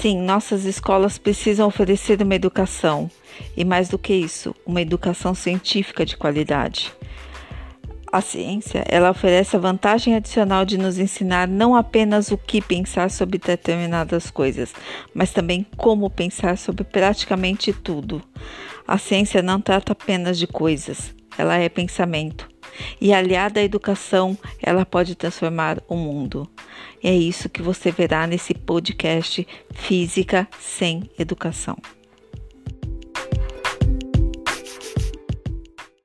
Sim, nossas escolas precisam oferecer uma educação e, mais do que isso, uma educação científica de qualidade. A ciência, ela oferece a vantagem adicional de nos ensinar não apenas o que pensar sobre determinadas coisas, mas também como pensar sobre praticamente tudo. A ciência não trata apenas de coisas, ela é pensamento. E aliada à educação, ela pode transformar o mundo. É isso que você verá nesse podcast Física sem Educação.